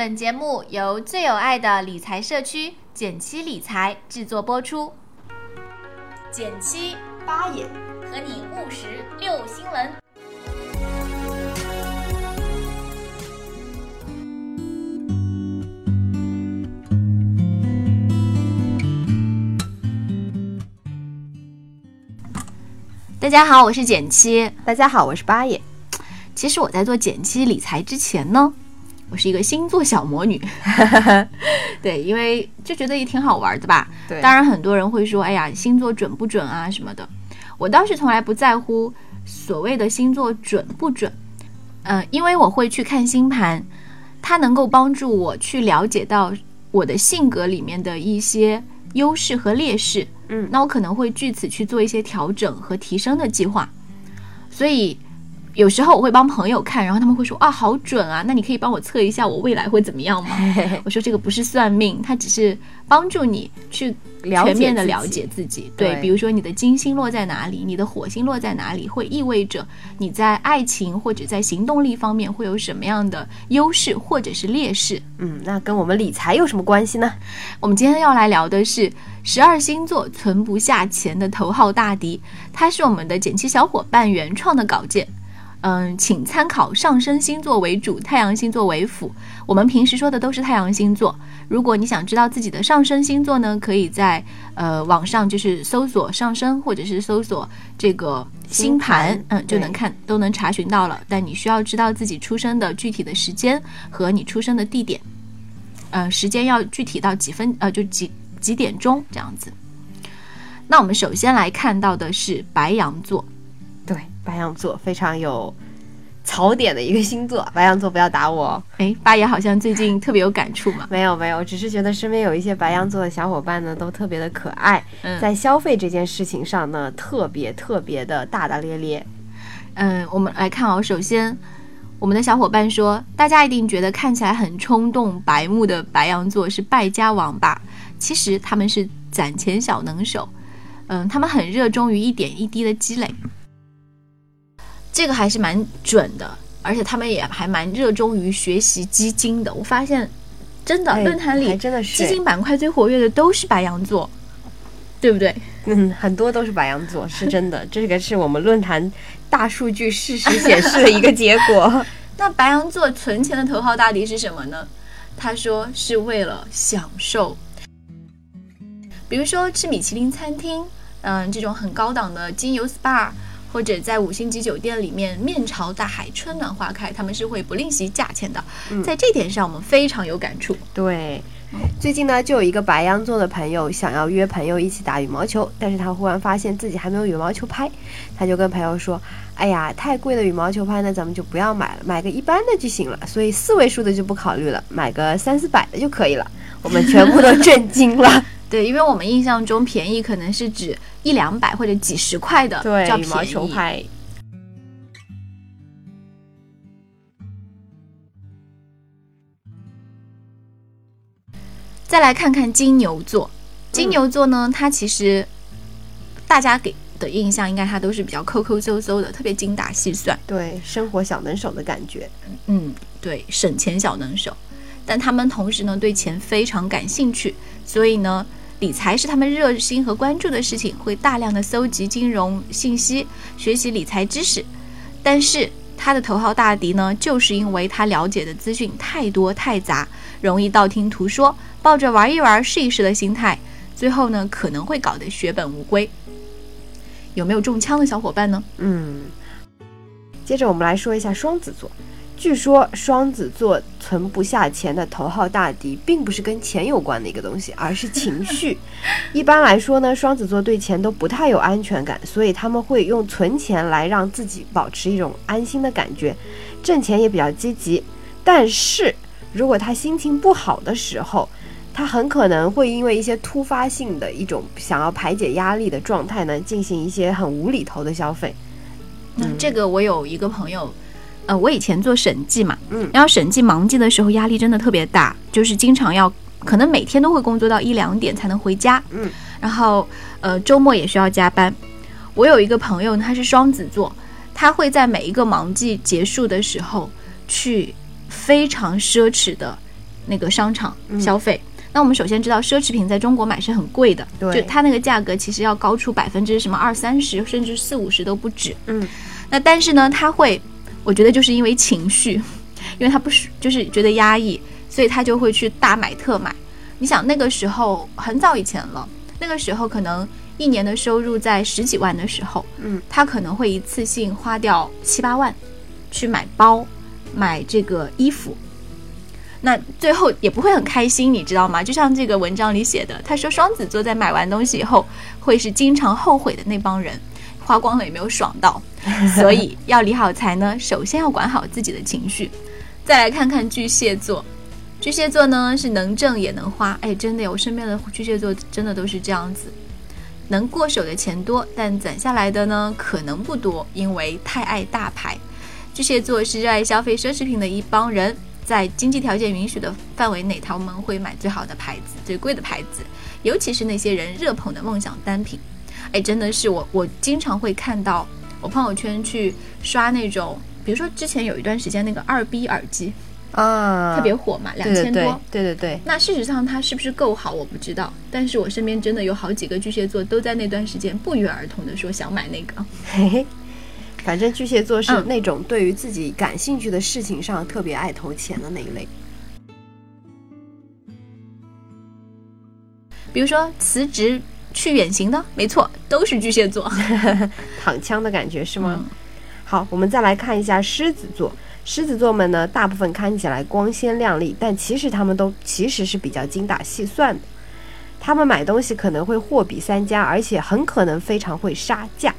本节目由最有爱的理财社区简七理财制作播出。减七八爷和你务实六新闻。大家好，我是减七。大家好，我是八爷。其实我在做减七理财之前呢，我是一个星座小魔女。对，因为就觉得也挺好玩的吧。对当然很多人会说，哎呀，星座准不准啊什么的。我倒是从来不在乎所谓的星座准不准，嗯、因为我会去看星盘，它能够帮助我去了解到我的性格里面的一些优势和劣势。嗯那我可能会据此去做一些调整和提升的计划。所以有时候我会帮朋友看，然后他们会说啊，好准啊，那你可以帮我测一下我未来会怎么样吗？我说这个不是算命，它只是帮助你去全面的自己了解自己。对，对比如说你的金星落在哪里，你的火星落在哪里，会意味着你在爱情或者在行动力方面会有什么样的优势或者是劣势。嗯，那跟我们理财有什么关系呢？我们今天要来聊的是十二星座存不下钱的头号大敌，它是我们的减七小伙伴原创的稿件。嗯，请参考上升星座为主，太阳星座为辅。我们平时说的都是太阳星座。如果你想知道自己的上升星座呢，可以在呃网上就是搜索上升，或者是搜索这个星盘，星盘嗯，就能看都能查询到了。但你需要知道自己出生的具体的时间和你出生的地点。呃，时间要具体到几分，呃，就几几点钟这样子。那我们首先来看到的是白羊座，对，白羊座非常有槽点的一个星座，白羊座不要打我哦。哎，八爷好像最近特别有感触嘛。没有没有，只是觉得身边有一些白羊座的小伙伴呢，都特别的可爱，嗯在消费这件事情上呢，特别特别的大大咧咧。嗯，我们来看哦，首先。我们的小伙伴说，大家一定觉得看起来很冲动、白目的白羊座是败家王吧？其实他们是攒钱小能手，嗯，他们很热衷于一点一滴的积累，这个还是蛮准的，而且他们也还蛮热衷于学习基金的。我发现，真的哎论坛里真的是基金板块最活跃的都是白羊座，对不对？嗯，很多都是白羊座，是真的，这个是我们论坛大数据事实显示的一个结果。那白羊座存钱的头号大敌是什么呢？他说是为了享受，比如说吃米其林餐厅，嗯，这种很高档的精油 SPA，或者在五星级酒店里面面朝大海，春暖花开，他们是会不吝惜价钱的。嗯在这点上，我们非常有感触。对，最近呢，就有一个白羊座的朋友想要约朋友一起打羽毛球，但是他忽然发现自己还没有羽毛球拍，他就跟朋友说：“哎呀，太贵的羽毛球拍呢，咱们就不要买了，买个一般的就行了。所以四位数的就不考虑了，买个三四百的就可以了。”我们全部都震惊了。对，因为我们印象中便宜可能是指一两百或者几十块的对，叫羽毛便宜。球拍，再来看看金牛座，金牛座呢，它其实大家给的印象应该它都是比较抠抠搜搜的，特别精打细算，对，生活小能手的感觉。嗯，对，省钱小能手。但他们同时呢，对钱非常感兴趣，所以呢，理财是他们热心和关注的事情，会大量的搜集金融信息，学习理财知识。但是他的头号大敌呢，就是因为他了解的资讯太多太杂，容易道听途说，抱着玩一玩、试一试的心态，最后呢，可能会搞得血本无归。有没有中枪的小伙伴呢？嗯，接着我们来说一下双子座。据说双子座存不下钱的头号大敌，并不是跟钱有关的一个东西，而是情绪。一般来说呢，双子座对钱都不太有安全感，所以他们会用存钱来让自己保持一种安心的感觉，挣钱也比较积极。但是如果他心情不好的时候，他很可能会因为一些突发性的一种想要排解压力的状态呢，进行一些很无厘头的消费。嗯这个我有一个朋友，呃，我以前做审计嘛，嗯然后审计忙季的时候压力真的特别大，就是经常要，可能每天都会工作到一两点才能回家，嗯，然后呃周末也需要加班。我有一个朋友，他是双子座，他会在每一个忙季结束的时候，去非常奢侈的那个商场消费。那我们首先知道，奢侈品在中国买是很贵的，对就它那个价格其实要高出百分之什么二三十，甚至四五十都不止。嗯，那但是呢，他会，我觉得就是因为情绪，因为他不是就是觉得压抑，所以他就会去大买特买。你想那个时候很早以前了，那个时候可能一年的收入在十几万的时候，嗯，他可能会一次性花掉七八万，去买包，买这个衣服。那最后也不会很开心，你知道吗？就像这个文章里写的，他说双子座在买完东西以后，会是经常后悔的那帮人，花光了也没有爽到，所以要理好财呢，首先要管好自己的情绪。再来看看巨蟹座，巨蟹座呢是能挣也能花，哎，真的有，我身边的巨蟹座真的都是这样子，能过手的钱多，但攒下来的呢可能不多，因为太爱大牌。巨蟹座是热爱消费奢侈品的一帮人。在经济条件允许的范围内，他们会买最好的牌子、最贵的牌子，尤其是那些人热捧的梦想单品。哎，真的是我，我经常会看到我朋友圈去刷那种，比如说之前有一段时间那个二 B 耳机啊，特别火嘛，两千多，对对对。那事实上它是不是够好，我不知道。但是我身边真的有好几个巨蟹座都在那段时间不约而同的说想买那个。嘿嘿。反正巨蟹座是那种对于自己感兴趣的事情上特别爱投钱的那一类。比如说辞职去远行的，没错，都是巨蟹座，躺枪的感觉是吗？好，我们再来看一下狮子座。狮子座们呢，大部分看起来光鲜亮丽，但其实他们都其实是比较精打细算的。他们买东西可能会货比三家，而且很可能非常会杀价。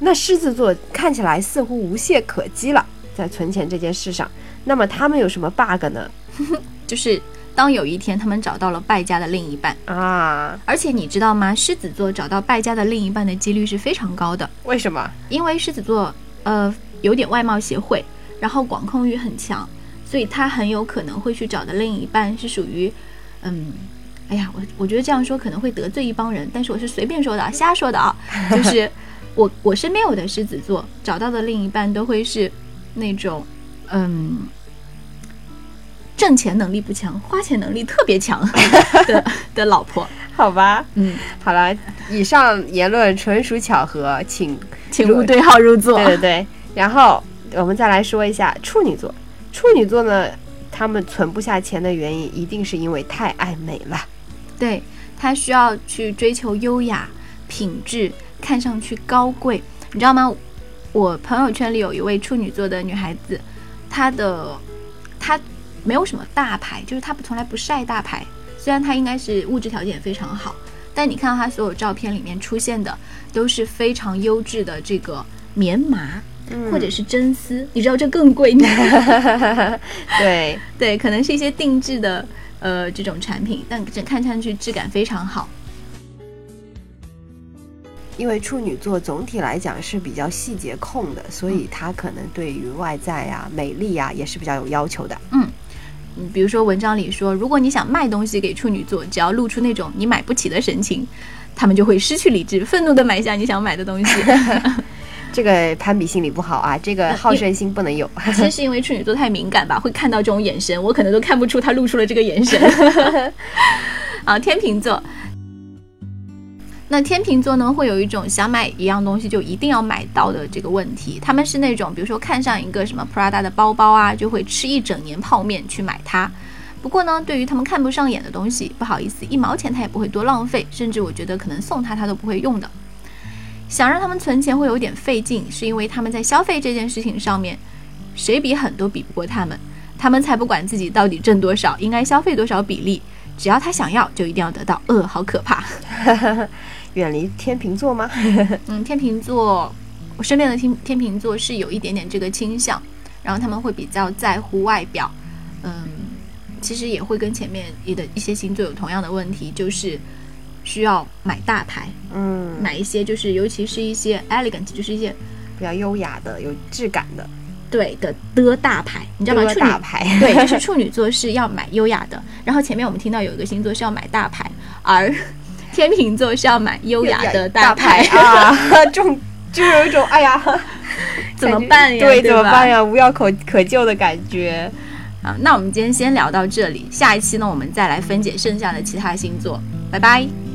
那狮子座看起来似乎无懈可击了，在存钱这件事上，那么他们有什么 bug 呢？就是当有一天他们找到了败家的另一半啊，而且你知道吗？狮子座找到败家的另一半的几率是非常高的。为什么？因为狮子座呃有点外貌协会，然后管控欲很强，所以他很有可能会去找的另一半是属于，嗯，哎呀，我我觉得这样说可能会得罪一帮人，但是我是随便说的啊，瞎说的啊，就是。我我身边有的狮子座找到的另一半都会是那种，嗯，挣钱能力不强，花钱能力特别强 的的老婆，好吧？嗯，好了，以上言论纯属巧合，请请勿对号入座。对对对，然后我们再来说一下处女座，处女座呢，他们存不下钱的原因一定是因为太爱美了，对他需要去追求优雅品质。看上去高贵，你知道吗？我朋友圈里有一位处女座的女孩子，她的她没有什么大牌，就是他从来不晒大牌。虽然他应该是物质条件也非常好，但你看到他所有照片里面出现的都是非常优质的这个棉麻或者是真丝，你知道这更贵吗？对对，可能是一些定制的呃这种产品，但这看上去质感非常好。因为处女座总体来讲是比较细节控的，所以他可能对于外在啊、美丽啊也是比较有要求的。嗯，比如说文章里说，如果你想卖东西给处女座，只要露出那种你买不起的神情，他们就会失去理智，愤怒的买下你想买的东西。这个攀比心理不好啊，这个好胜心不能有。其实是因为处女座太敏感吧，会看到这种眼神，我可能都看不出他露出了这个眼神。啊，天秤座。那天秤座呢，会有一种想买一样东西就一定要买到的这个问题。他们是那种，比如说看上一个什么 Prada 的包包啊，就会吃一整年泡面去买它。不过呢，对于他们看不上眼的东西，不好意思，一毛钱他也不会多浪费，甚至我觉得可能送他他都不会用的。想让他们存钱会有点费劲，是因为他们在消费这件事情上面，谁比狠都比不过他们。他们才不管自己到底挣多少，应该消费多少比例，只要他想要，就一定要得到。呃，好可怕。远离天秤座吗？嗯，天秤座，我身边的天天秤座是有一点点这个倾向，然后他们会比较在乎外表，嗯，其实也会跟前面一的一些星座有同样的问题，就是需要买大牌，嗯，买一些就是尤其是一些 elegant，就是一些比较优雅的、有质感的，对的的大牌，你知道吗？处大牌，对，就是处女座是要买优雅的，然后前面我们听到有一个星座是要买大牌，而 天秤座是要买优雅的大牌啊，这种就有一种哎呀，怎么办呀？对，怎么办呀？无药可可救的感觉啊，那我们今天先聊到这里，下一期呢，我们再来分解剩下的其他星座。拜拜。